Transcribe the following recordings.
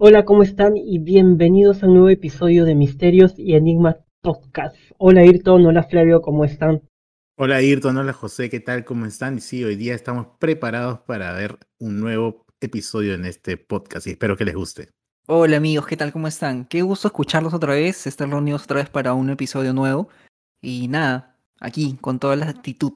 Hola, ¿cómo están? Y bienvenidos a un nuevo episodio de Misterios y Enigmas Podcast. Hola Ayrton, hola Flavio, ¿cómo están? Hola Ayrton, hola José, ¿qué tal? ¿Cómo están? Y sí, hoy día estamos preparados para ver un nuevo episodio en este podcast y espero que les guste. Hola amigos, ¿qué tal? ¿Cómo están? Qué gusto escucharlos otra vez, estar reunidos otra vez para un episodio nuevo. Y nada, aquí, con toda la actitud.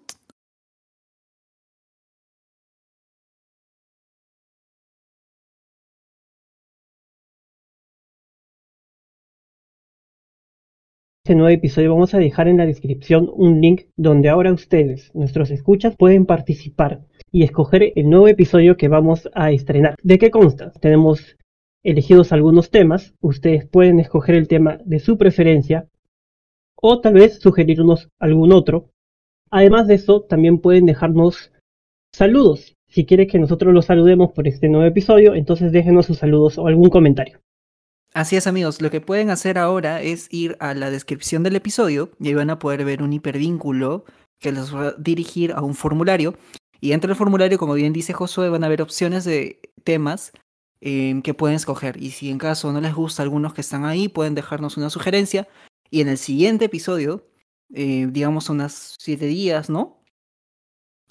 Este nuevo episodio vamos a dejar en la descripción un link donde ahora ustedes, nuestros escuchas, pueden participar y escoger el nuevo episodio que vamos a estrenar. ¿De qué consta? Tenemos elegidos algunos temas, ustedes pueden escoger el tema de su preferencia o tal vez sugerirnos algún otro. Además de eso, también pueden dejarnos saludos. Si quieren que nosotros los saludemos por este nuevo episodio, entonces déjenos sus saludos o algún comentario. Así es amigos, lo que pueden hacer ahora es ir a la descripción del episodio y ahí van a poder ver un hipervínculo que los va a dirigir a un formulario. Y dentro del formulario, como bien dice Josué, van a haber opciones de temas em, que pueden escoger. Y si en caso no les gusta algunos que están ahí, pueden dejarnos una sugerencia. Y en el siguiente episodio, eh, digamos unas siete días, ¿no?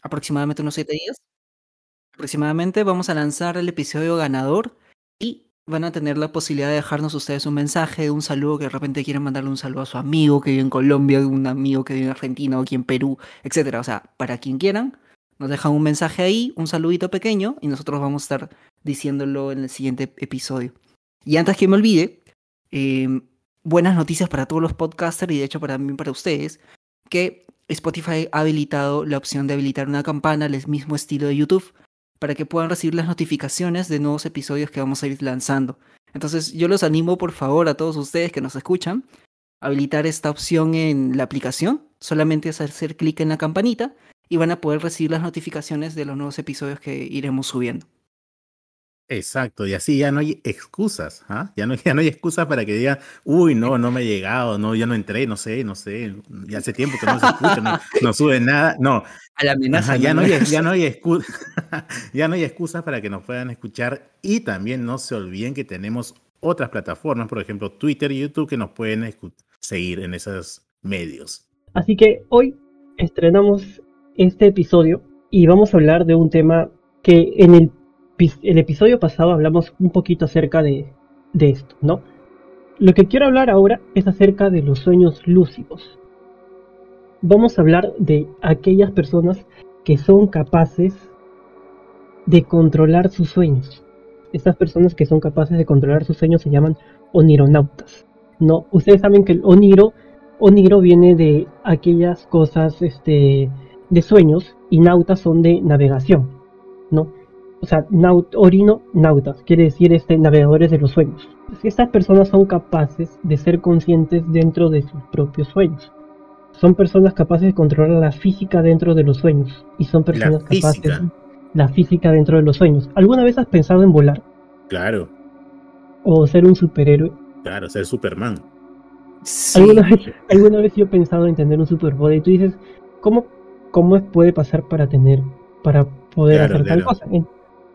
Aproximadamente unos siete días. Aproximadamente vamos a lanzar el episodio ganador y van a tener la posibilidad de dejarnos ustedes un mensaje, un saludo, que de repente quieren mandarle un saludo a su amigo que vive en Colombia, un amigo que vive en Argentina o aquí en Perú, etcétera. O sea, para quien quieran, nos dejan un mensaje ahí, un saludito pequeño, y nosotros vamos a estar diciéndolo en el siguiente episodio. Y antes que me olvide, eh, buenas noticias para todos los podcasters y de hecho para mí para ustedes, que Spotify ha habilitado la opción de habilitar una campana al mismo estilo de YouTube para que puedan recibir las notificaciones de nuevos episodios que vamos a ir lanzando. Entonces yo los animo por favor a todos ustedes que nos escuchan a habilitar esta opción en la aplicación. Solamente es hacer clic en la campanita y van a poder recibir las notificaciones de los nuevos episodios que iremos subiendo. Exacto, y así ya no hay excusas, ¿ah? ya, no, ya no hay excusas para que digan, uy, no, no me he llegado, no, ya no entré, no sé, no sé, ya hace tiempo que no se escucha, no, no sube nada, no. A la amenaza. ya, no hay, ya, no hay excusa, ya no hay excusas para que nos puedan escuchar y también no se olviden que tenemos otras plataformas, por ejemplo, Twitter y YouTube, que nos pueden seguir en esos medios. Así que hoy estrenamos este episodio y vamos a hablar de un tema que en el el episodio pasado hablamos un poquito acerca de, esto, ¿no? Lo que quiero hablar ahora es acerca de los sueños lúcidos. Vamos a hablar de aquellas personas que son capaces de controlar sus sueños. Estas personas que son capaces de controlar sus sueños se llaman onironautas. No, ustedes saben que el oniro, oniro viene de aquellas cosas este, de sueños y nautas son de navegación, ¿no? O sea, orino nautas, quiere decir este, navegadores de los sueños. Estas personas son capaces de ser conscientes dentro de sus propios sueños. Son personas capaces de controlar la física dentro de los sueños. Y son personas capaces de la física dentro de los sueños. ¿Alguna vez has pensado en volar? Claro. O ser un superhéroe. Claro, ser Superman. ¿Alguna, vez, alguna vez yo he pensado en tener un superpoder y tú dices, ¿cómo, cómo puede pasar para tener, para poder hacer tal cosa?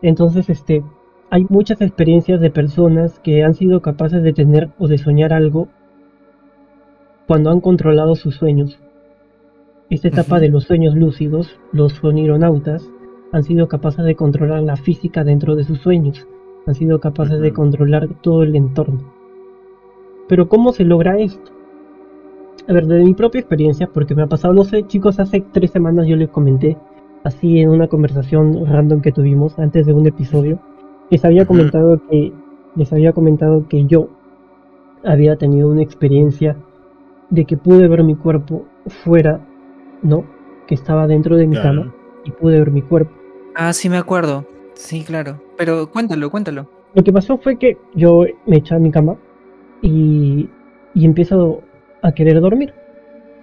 Entonces, este, hay muchas experiencias de personas que han sido capaces de tener o de soñar algo cuando han controlado sus sueños. Esta etapa de los sueños lúcidos, los onironautas, han sido capaces de controlar la física dentro de sus sueños, han sido capaces de controlar todo el entorno. Pero ¿cómo se logra esto? A ver, de mi propia experiencia, porque me ha pasado, no sé, chicos, hace tres semanas yo les comenté así en una conversación random que tuvimos antes de un episodio, les había comentado que les había comentado que yo había tenido una experiencia de que pude ver mi cuerpo fuera, ¿no? Que estaba dentro de mi cama y pude ver mi cuerpo. Ah, sí me acuerdo. Sí, claro. Pero cuéntalo, cuéntalo. Lo que pasó fue que yo me eché a mi cama y, y empiezo a querer dormir.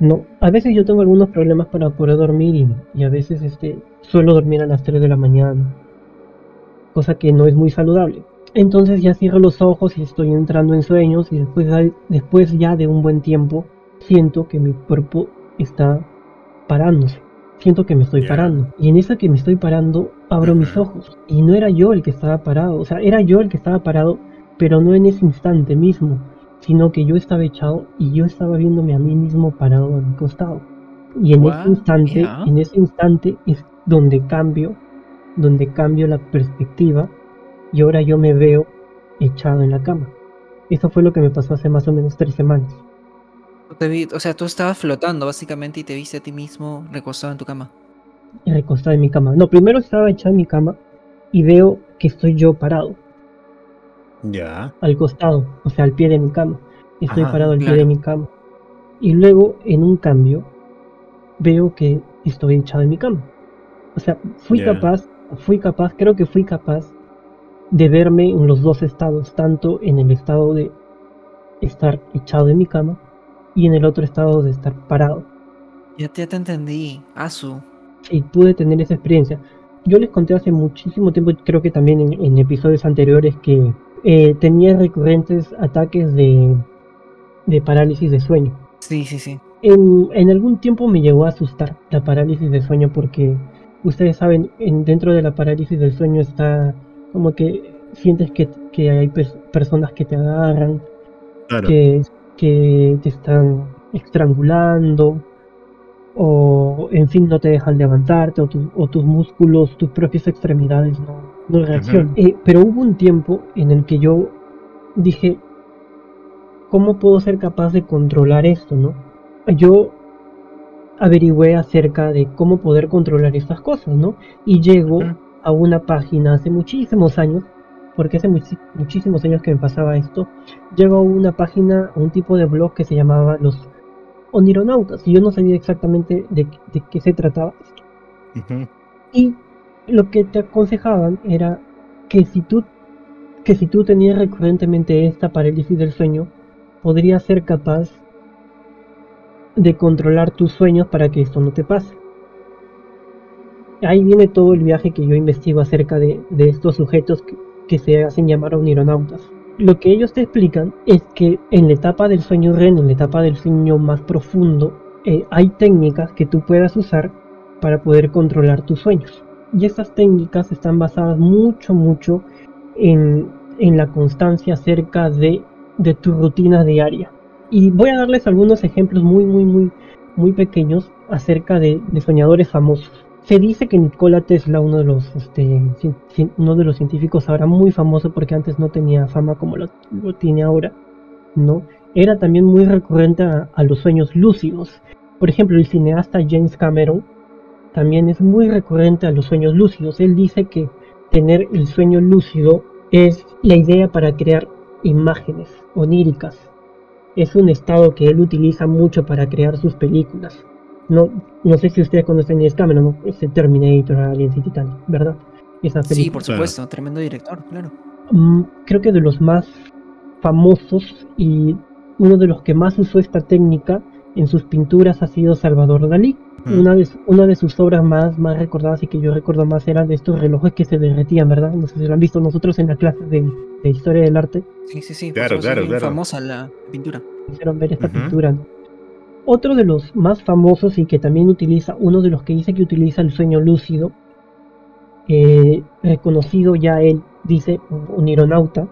No, a veces yo tengo algunos problemas para poder dormir y, a veces este, suelo dormir a las 3 de la mañana, cosa que no es muy saludable. Entonces ya cierro los ojos y estoy entrando en sueños y después, después ya de un buen tiempo siento que mi cuerpo está parándose. Siento que me estoy parando. Y en esa que me estoy parando abro mis ojos. Y no era yo el que estaba parado. O sea, era yo el que estaba parado, pero no en ese instante mismo, sino que yo estaba echado y yo estaba viéndome a mí mismo parado a mi costado. Y en ese instante, ya. en ese instante es donde cambio, donde cambio la perspectiva y ahora yo me veo echado en la cama. Eso fue lo que me pasó hace más o menos tres semanas. Tú te vi- o sea, tú estabas flotando básicamente y te viste a ti mismo recostado en tu cama. recostada en mi cama. No, primero estaba echado en mi cama y veo que estoy yo parado, Ya. al costado, o sea, al pie de mi cama. Estoy Ajá, parado al pie de mi cama. Y luego, en un cambio, veo que estoy echado en mi cama. O sea, fui capaz, fui capaz, creo que fui capaz de verme en los dos estados, tanto en el estado de estar echado en mi cama y en el otro estado de estar parado. Ya te, ya te entendí. Asu. y pude tener esa experiencia. Yo les conté hace muchísimo tiempo, creo que también en, en episodios anteriores, que eh, tenía recurrentes ataques de, de parálisis de sueño. Sí, sí, sí. En, en algún tiempo me llegó a asustar la parálisis de sueño porque ustedes saben, en, dentro de la parálisis del sueño está como que sientes que, que hay pers- personas que te agarran, Claro. que, que te están estrangulando o en fin no te dejan levantarte o, tu- o tus músculos, tus propias extremidades no, no reaccionan. Eh, pero hubo un tiempo en el que yo dije, ¿cómo puedo ser capaz de controlar esto? ¿no? Yo averigüé acerca de cómo poder controlar estas cosas, ¿no? Y llego a una página hace muchísimos años, porque hace muchísimos años que me pasaba esto, llego a una página, a un tipo de blog que se llamaba Los Onironautas, y yo no sabía exactamente de, de qué se trataba. Ujú. Y lo que te aconsejaban era que si tú, que si tú tenías recurrentemente esta parálisis del sueño, podrías ser capaz de controlar tus sueños para que esto no te pase. Ahí viene todo el viaje que yo investigo acerca de, de estos sujetos que, que se hacen llamar onironautas. Lo que ellos te explican es que en la etapa del sueño REM, en la etapa del sueño más profundo, eh, hay técnicas que tú puedas usar para poder controlar tus sueños. Y estas técnicas están basadas mucho, mucho en, en la constancia acerca de, de tu rutina diaria. Y voy a darles algunos ejemplos muy, muy, muy, muy pequeños acerca de, de soñadores famosos. Se dice que Nikola Tesla, uno de los, este, uno de los científicos ahora muy famoso porque antes no tenía fama como lo, tiene ahora, ¿no? Era también muy recurrente a los sueños lúcidos. Por ejemplo, el cineasta James Cameron también es muy recurrente a los sueños lúcidos. Él dice que tener el sueño lúcido es la idea para crear imágenes oníricas. Es un estado que él utiliza mucho para crear sus películas. No, no sé si ustedes conocen Cameron, ¿no? ese Terminator, Aliens y Titanic, ¿verdad? Esa Sí, por Claro. supuesto. Tremendo director, claro. Mm, creo que de los más famosos y uno de los que más usó esta técnica en sus pinturas ha sido Salvador Dalí. Mm. Una, de, una de sus obras más, más recordadas y que yo recuerdo más eran de estos relojes que se derretían, ¿verdad? No sé si lo han visto nosotros en la clase de, de historia del arte. Sí, sí, sí. Claro, claro, claro. famosa la pintura. hicieron ver esta pintura. ¿no? Otro de los más famosos y que también utiliza, uno de los que dice que utiliza el sueño lúcido, eh, reconocido ya él, dice un aeronauta,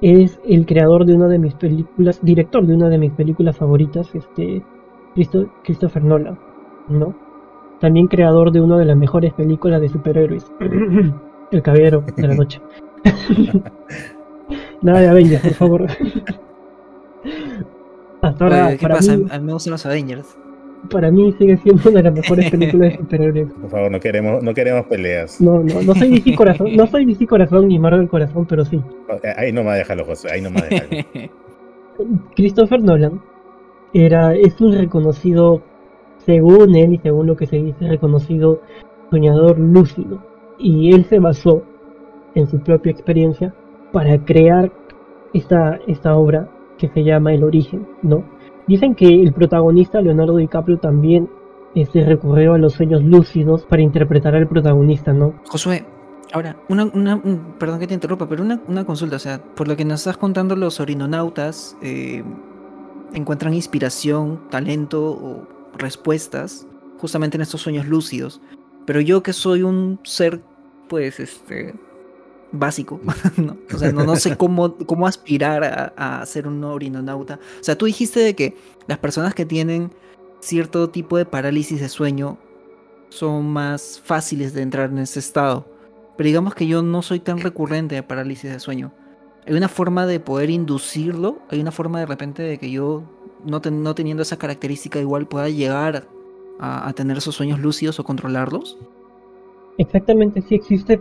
es el creador de una de mis películas, director de una de mis películas favoritas, este Christo- Christopher Nolan, ¿no? También creador de una de las mejores películas de superhéroes, El Caballero de la Noche. Nada de Avengers, por favor. Hasta ahora, Oye, ¿Qué para pasa? mí, A mí me gustan los Avengers. para mí sigue siendo una de las mejores películas de superhéroes. Por favor, no queremos, no queremos peleas. No, no, no soy DC corazón, no soy DC corazón ni Marvel corazón, pero sí. Eh, Ahí no me déjalo, José. Ahí no me déjalo. Christopher Nolan era, es un reconocido, según él y según lo que se dice, reconocido soñador lúcido. Y él se basó en su propia experiencia para crear esta, esta obra que se llama El origen, ¿no? Dicen que el protagonista, Leonardo DiCaprio, también este, recurrió a los sueños lúcidos para interpretar al protagonista, ¿no? Josué, ahora, una, una, un- perdón que te interrumpa, pero una, una consulta, o sea, por lo que nos estás contando, los orinonautas eh, encuentran inspiración, talento o respuestas justamente en estos sueños lúcidos. Pero yo que soy un ser, pues, este, básico. ¿no? O sea, no, no sé cómo, cómo aspirar a, a, ser un orinonauta. O sea, tú dijiste de que las personas que tienen cierto tipo de parálisis de sueño son más fáciles de entrar en ese estado. Pero digamos que yo no soy tan recurrente de parálisis de sueño. ¿Hay una forma de poder inducirlo? ¿Hay una forma de repente de que yo, no, ten, no teniendo esa característica, igual pueda llegar a, a tener esos sueños lúcidos o controlarlos? Exactamente, sí existe.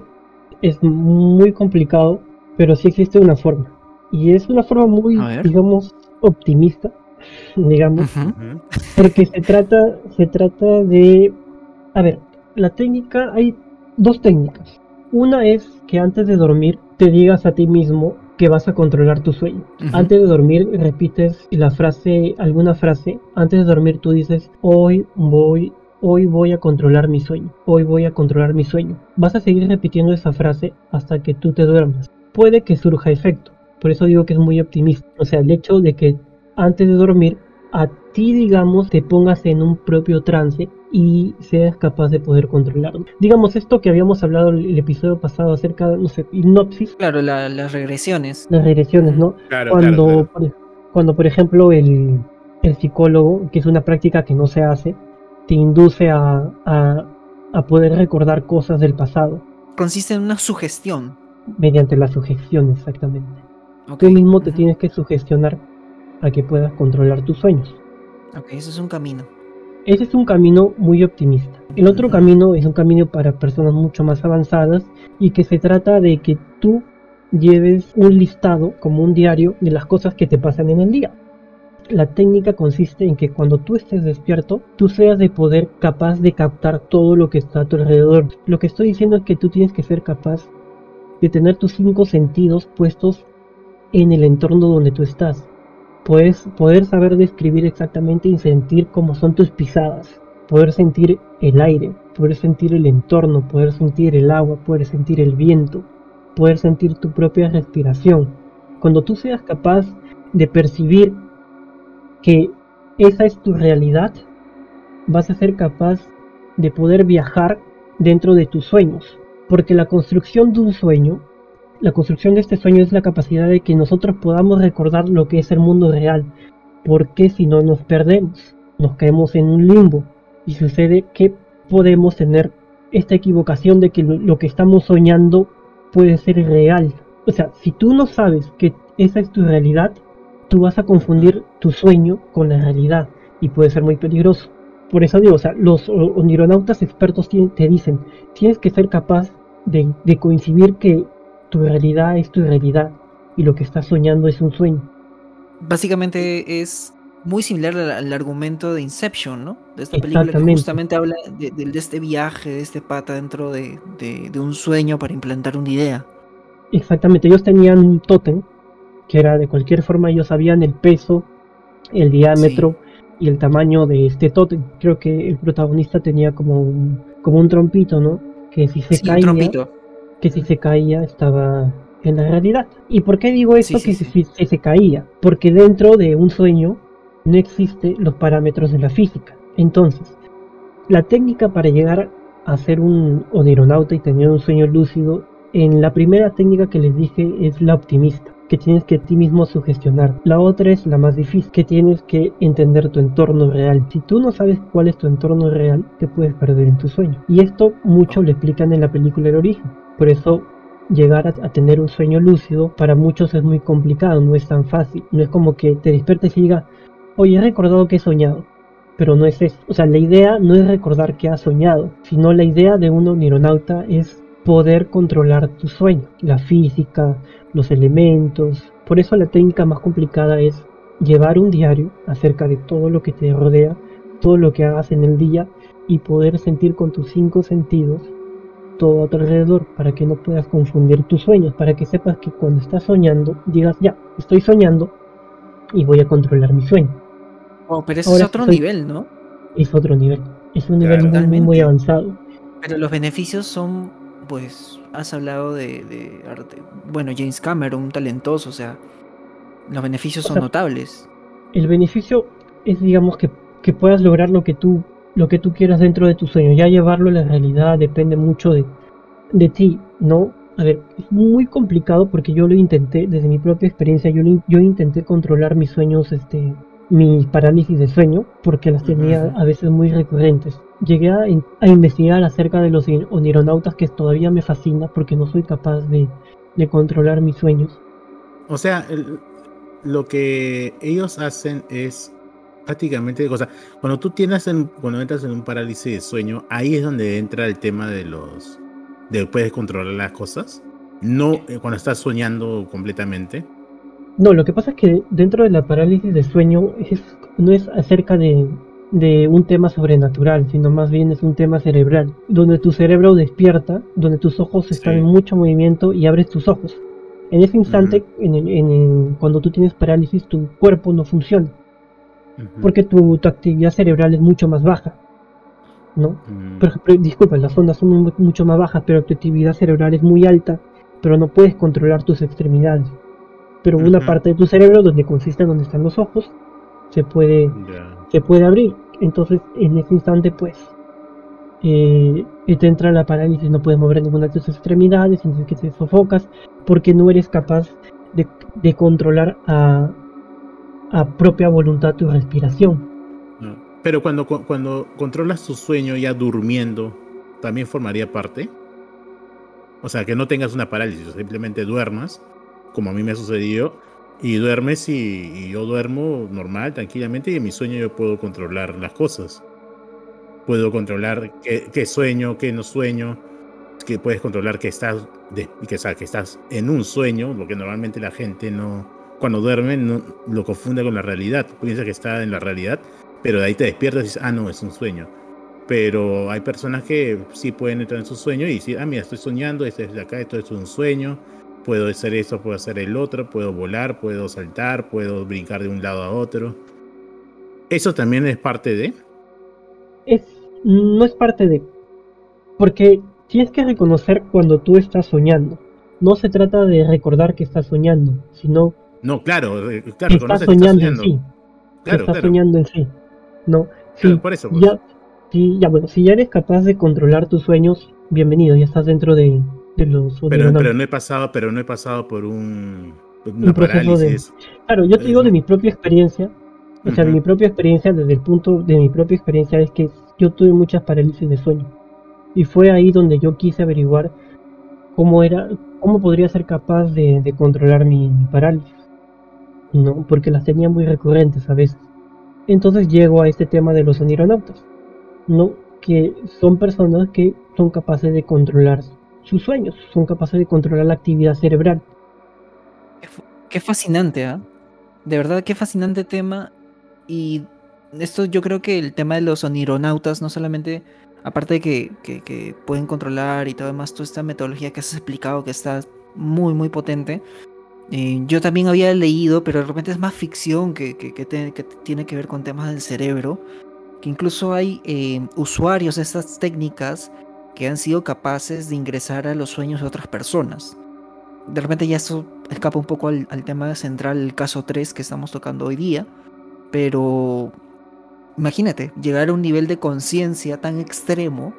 Es muy complicado, pero sí existe una forma. Y es una forma muy, digamos, optimista, digamos, uh -huh. porque se trata, se trata de, a ver, la técnica, hay dos técnicas. Una es que antes de dormir te digas a ti mismo que vas a controlar tu sueño. Uh -huh. Antes de dormir repites la frase, alguna frase. Antes de dormir tú dices, hoy voy, hoy voy a controlar mi sueño. Hoy voy a controlar mi sueño. Vas a seguir repitiendo esa frase hasta que tú te duermas. Puede que surja efecto. Por eso digo que es muy optimista. O sea, el hecho de que antes de dormir a ti, digamos, te pongas en un propio trance y seas capaz de poder controlarlo. Digamos, esto que habíamos hablado el, el episodio pasado acerca de, no sé, hipnosis. Claro, la, las regresiones. Las regresiones, ¿no? Claro, cuando, claro, claro. Por, cuando, por ejemplo, el, el, psicólogo, que es una práctica que no se hace, te induce a, a, a poder recordar cosas del pasado. Consiste en una sugestión. Mediante la sugestión, exactamente. Okay. Tú mismo te uh -huh. tienes que sugestionar a que puedas controlar tus sueños. Ok, ese es un camino. Ese es un camino muy optimista. El otro uh -huh. camino es un camino para personas mucho más avanzadas y que se trata de que tú lleves un listado como un diario de las cosas que te pasan en el día. La técnica consiste en que cuando tú estés despierto, tú seas de poder capaz de captar todo lo que está a tu alrededor. Lo que estoy diciendo es que tú tienes que ser capaz de tener tus cinco sentidos puestos en el entorno donde tú estás. Puedes poder saber describir exactamente y sentir cómo son tus pisadas, poder sentir el aire, poder sentir el entorno, poder sentir el agua, poder sentir el viento, poder sentir tu propia respiración. Cuando tú seas capaz de percibir que esa es tu realidad, vas a ser capaz de poder viajar dentro de tus sueños, porque la construcción de un sueño la construcción de este sueño es la capacidad de que nosotros podamos recordar lo que es el mundo real, porque si no nos perdemos, nos caemos en un limbo. Y sucede que podemos tener esta equivocación de que lo que estamos soñando puede ser real. O sea, si tú no sabes que esa es tu realidad, tú vas a confundir tu sueño con la realidad y puede ser muy peligroso. Por eso digo, o sea, los onironautas expertos te dicen, tienes que ser capaz de, de coincidir que tu realidad es tu realidad y lo que estás soñando es un sueño. Básicamente es muy similar al, al argumento de Inception, ¿no? De esta película que justamente habla de, de, de, este viaje, de este pata dentro de, de, un sueño para implantar una idea. Exactamente, ellos tenían un tótem que era de cualquier forma, ellos sabían el peso, el diámetro sí. y el tamaño de este tótem. Creo que el protagonista tenía como un, como un trompito, ¿no? Que si se sí, caía, que si se caía estaba en la realidad. ¿Y por qué digo esto sí, que. Si, se caía? Porque dentro de un sueño no existen los parámetros de la física. Entonces, la técnica para llegar a ser un onironauta y tener un sueño lúcido, en la primera técnica que les dije es la optimista, que tienes que ti mismo sugestionar. La otra es la más difícil, que tienes que entender tu entorno real. Si tú no sabes cuál es tu entorno real, te puedes perder en tu sueño. Y esto mucho lo explican en la película El origen por eso llegar a, a, tener un sueño lúcido para muchos es muy complicado, no es tan fácil. No es como que te despiertes y digas, oye, he recordado que he soñado. Pero no es eso. O sea, la idea no es recordar que has soñado, sino la idea de un neuronauta es poder controlar tu sueño, la física, los elementos. Por eso la técnica más complicada es llevar un diario acerca de todo lo que te rodea, todo lo que hagas en el día y poder sentir con tus cinco sentidos todo a tu alrededor para que no puedas confundir tus sueños, para que sepas que cuando estás soñando digas, ya, estoy soñando y voy a controlar mi sueño. Oh, pero eso Ahora es otro estoy... nivel, ¿no? Es otro nivel, es un nivel muy, avanzado. Pero los beneficios son, pues, has hablado de, de arte. Bueno, James Cameron, un talentoso, o sea, los beneficios son o sea, notables. El beneficio es, digamos, que, que puedas lograr lo que tú lo que tú quieras dentro de tu sueño. Ya llevarlo a la realidad depende mucho de, de ti, ¿no? A ver, es muy complicado porque yo lo intenté, desde mi propia experiencia, yo, yo intenté controlar mis sueños, este, mis parálisis de sueño, porque las tenía a veces muy recurrentes. Llegué a, investigar acerca de los onironautas, que todavía me fascina porque no soy capaz de, controlar mis sueños. O sea, lo que ellos hacen es prácticamente, o sea, cuando tú tienes en, cuando entras en un parálisis de sueño, ahí es donde entra el tema de los de puedes controlar las cosas, no eh, cuando estás soñando completamente. No, lo que pasa es que dentro de la parálisis de sueño es, no es acerca de, de un tema sobrenatural, sino más bien es un tema cerebral, donde tu cerebro despierta, donde tus ojos están en mucho movimiento y abres tus ojos. En ese instante, en, cuando tú tienes parálisis, tu cuerpo no funciona, porque tu, tu, actividad cerebral es mucho más baja. ¿no? Mm. disculpa, las ondas son mucho más bajas, pero tu actividad cerebral es muy alta, pero no puedes controlar tus extremidades. Pero una parte de tu cerebro, donde consiste en donde están los ojos, se puede, se puede abrir. Entonces, en ese instante, pues, eh, te entra la parálisis, no puedes mover ninguna de tus extremidades, entonces que te sofocas, porque no eres capaz de, controlar a, a propia voluntad tu respiración. Pero cuando, cuando controlas tu sueño ya durmiendo, ¿también formaría parte? O sea, que no tengas una parálisis, simplemente duermas, como a mí me ha sucedido, y duermes y, yo duermo normal, tranquilamente, y en mi sueño yo puedo controlar las cosas. Puedo controlar qué, sueño, qué no sueño, que puedes controlar que estás, que, que estás en un sueño, lo que normalmente la gente no, cuando duerme, no, lo confunde con la realidad, piensa que está en la realidad, pero de ahí te despiertas y dices, ah, no, es un sueño. Pero hay personas que sí pueden entrar en su sueño y decir, ah, mira, estoy soñando, esto es de acá, esto es un sueño, puedo hacer esto, puedo hacer el otro, puedo volar, puedo saltar, puedo brincar de un lado a otro. ¿Eso también es parte de? Es, no es parte de. Porque tienes que reconocer cuando tú estás soñando. No se trata de recordar que estás soñando, sino. No, claro, eh, claro, estás soñando, en sí. Claro, estás soñando en sí. No, sí, por eso. Pues. Ya, sí, ya bueno, si ya eres capaz de controlar tus sueños, bienvenido, ya estás dentro de, los pero, pero no he pasado, pero no he pasado por un, una parálisis. Claro, yo te digo de mi propia experiencia, o sea, de mi propia experiencia, desde el punto de mi propia experiencia, es que yo tuve muchas parálisis de sueño. Y fue ahí donde yo quise averiguar cómo era, cómo podría ser capaz de, controlar mi, mi, parálisis. ¿no? Porque las tenía muy recurrentes a veces. Entonces llego a este tema de los onironautas, ¿no? Que son personas que son capaces de controlar sus sueños, son capaces de controlar la actividad cerebral. Qué, fascinante, ¿ah? De verdad, qué fascinante tema. Y esto yo creo que el tema de los onironautas, no solamente, aparte de que, que pueden controlar y todo demás, toda esta metodología que has explicado, que está muy, muy potente, eh, yo también había leído, pero de repente es más ficción que, tiene que ver con temas del cerebro, que incluso hay eh, usuarios de estas técnicas que han sido capaces de ingresar a los sueños de otras personas. De repente ya eso escapa un poco al, tema central, el caso 3 que estamos tocando hoy día, pero imagínate, llegar a un nivel de conciencia tan extremo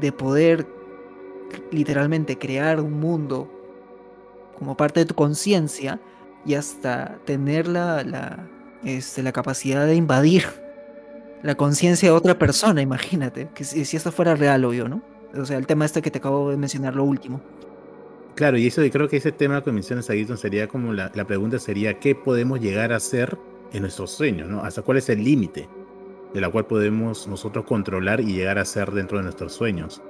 de poder literalmente crear un mundo como parte de tu conciencia y hasta tener la, la, este, la capacidad de invadir la conciencia de otra persona, imagínate, que si, esto fuera real, obvio, ¿no? O sea, el tema este que te acabo de mencionar, lo último. Claro, y eso creo que ese tema que mencionas ahí sería como la, la pregunta sería, ¿qué podemos llegar a hacer en nuestros sueños, ¿no? ¿Hasta cuál es el límite de la cual podemos nosotros controlar y llegar a ser dentro de nuestros sueños?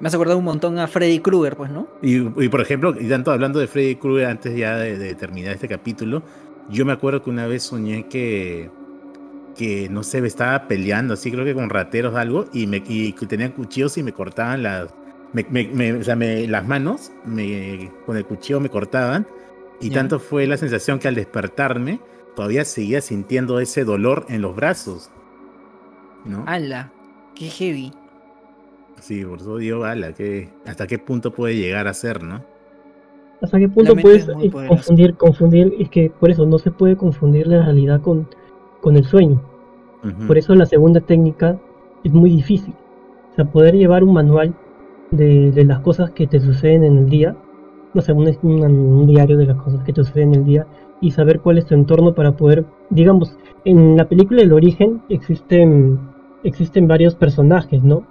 Me has acordado un montón a Freddy Krueger, pues, ¿no? Y, por ejemplo, y tanto hablando de Freddy Krueger antes ya de, terminar este capítulo, yo me acuerdo que una vez soñé que, que no sé, me estaba peleando, así creo que con rateros o algo, y, me, y tenían cuchillos y me cortaban las, me, o sea, las manos, me, con el cuchillo me cortaban, y tanto fue la sensación que al despertarme, todavía seguía sintiendo ese dolor en los brazos. ¿no? ¡Hala! ¡Qué heavy! Sí, por eso digo, ala, que, ¿hasta qué punto puede llegar a ser, no? ¿Hasta qué punto puedes confundir, confundir? Es que por eso no se puede confundir la realidad con, con el sueño. Por eso la segunda técnica es muy difícil. O sea, poder llevar un manual de, de las cosas que te suceden en el día, no sé, un, un- un diario de las cosas que te suceden en el día y saber cuál es tu entorno para poder, digamos, en la película El Origen existen, existen varios personajes, ¿no?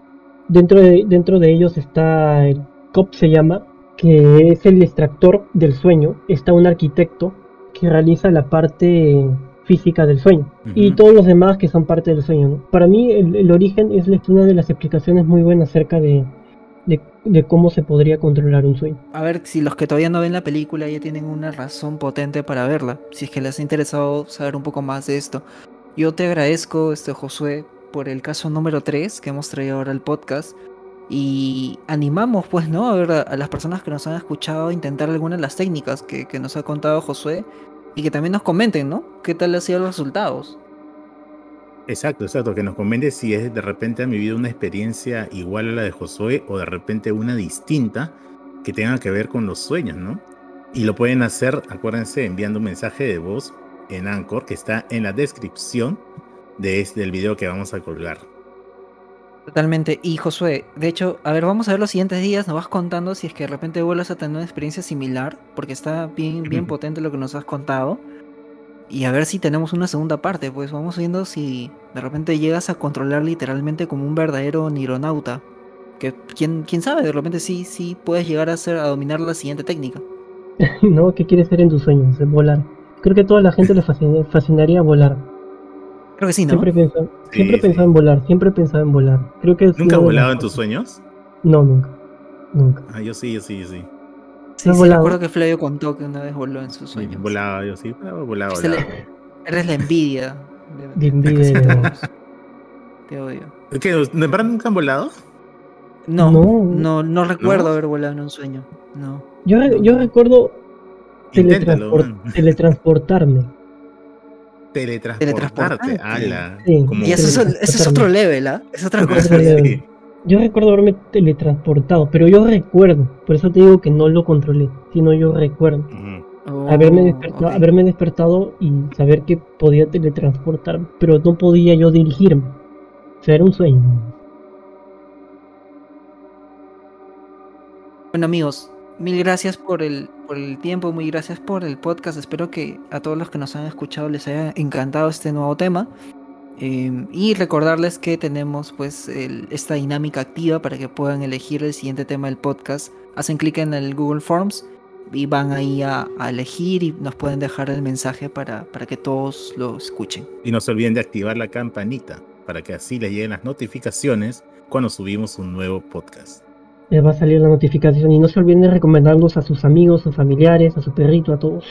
Dentro de, dentro de ellos está el COP se llama, que es el extractor del sueño, está un arquitecto que realiza la parte física del sueño y todos los demás que son parte del sueño. ¿no? Para mí el, el origen es la- una de las explicaciones muy buenas acerca de, de, de cómo se podría controlar un sueño. A ver si los que todavía no ven la película ya tienen una razón potente para verla, si es que les ha interesado saber un poco más de esto. Yo te agradezco, este Josué, por el caso número 3 que hemos traído ahora al podcast. Y animamos, pues, ¿no? A ver a, a las personas que nos han escuchado a intentar algunas de las técnicas que, que nos ha contado Josué. Y que también nos comenten, ¿no? ¿Qué tal han sido los resultados? Exacto, exacto. Que nos comente si es de repente han vivido una experiencia igual a la de Josué o de repente una distinta que tenga que ver con los sueños, ¿no? Y lo pueden hacer, acuérdense, enviando un mensaje de voz en Anchor que está en la descripción de este, del video que vamos a colgar. Totalmente. Y Josué, de hecho, a ver, vamos a ver los siguientes días. Nos vas contando si es que de repente vuelves a tener una experiencia similar, porque está bien, bien potente lo que nos has contado. Y a ver si tenemos una segunda parte, pues vamos viendo si de repente llegas a controlar literalmente como un verdadero nironauta. Que quién, quién sabe, de repente sí, sí puedes llegar a hacer, a dominar la siguiente técnica. ¿No? ¿Qué quieres ser en tus sueños? Es volar. Creo que a toda la gente le fascina- fascinaría volar. Creo que sí, ¿no? Siempre he pensado, siempre he sí. pensado en volar, siempre he pensado en volar. Creo que ¿Nunca has de volado en tus sueños? No, nunca. Nunca. Ah, yo sí, yo sí, yo sí. Sí, ¿Has sí, volado? recuerdo que Flavio contó que una vez voló en sus sueños. Volaba, yo sí, volaba, volaba. Le-. Eres la envidia. De envidia. Te odio. ¿Qué? ¿De verdad nunca han volado? No, No. no, no, recuerdo ¿No? haber volado en un sueño. No. Yo, re- yo recuerdo teletransportarme. Teletransportarte. Teletransportarte. ala. Sí. Como- Y eso es, Teletransportarme. eso es otro level, ¿ah? Es otra cosa. Sí. Yo recuerdo haberme teletransportado, pero yo recuerdo, por eso te digo que no lo controlé, sino yo recuerdo. Ujú. Oh, haberme, despertado, haberme despertado y saber que podía teletransportarme, pero no podía yo dirigirme. O sea, era un sueño. Bueno, amigos, mil gracias por el, por el tiempo, muy gracias por el podcast. Espero que a todos los que nos han escuchado les haya encantado este nuevo tema. Eh, y recordarles que tenemos pues el- esta dinámica activa para que puedan elegir el siguiente tema del podcast. Hacen clic en el Google Forms y van ahí a, a elegir y nos pueden dejar el mensaje para, para que todos lo escuchen. Y no se olviden de activar la campanita para que así les lleguen las notificaciones cuando subimos un nuevo podcast. Les va a salir la notificación y no se olviden de recomendarnos a sus amigos, a sus familiares, a su perrito, a todos.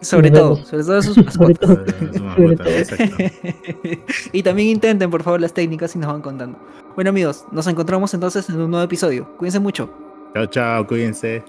Sobre todo, sobre todo a sus Sobre todo. Una Sobre todo. y también intenten, por favor, las técnicas y nos van contando. Bueno, amigos, nos encontramos entonces en un nuevo episodio. Cuídense mucho. Chao, chao, cuídense.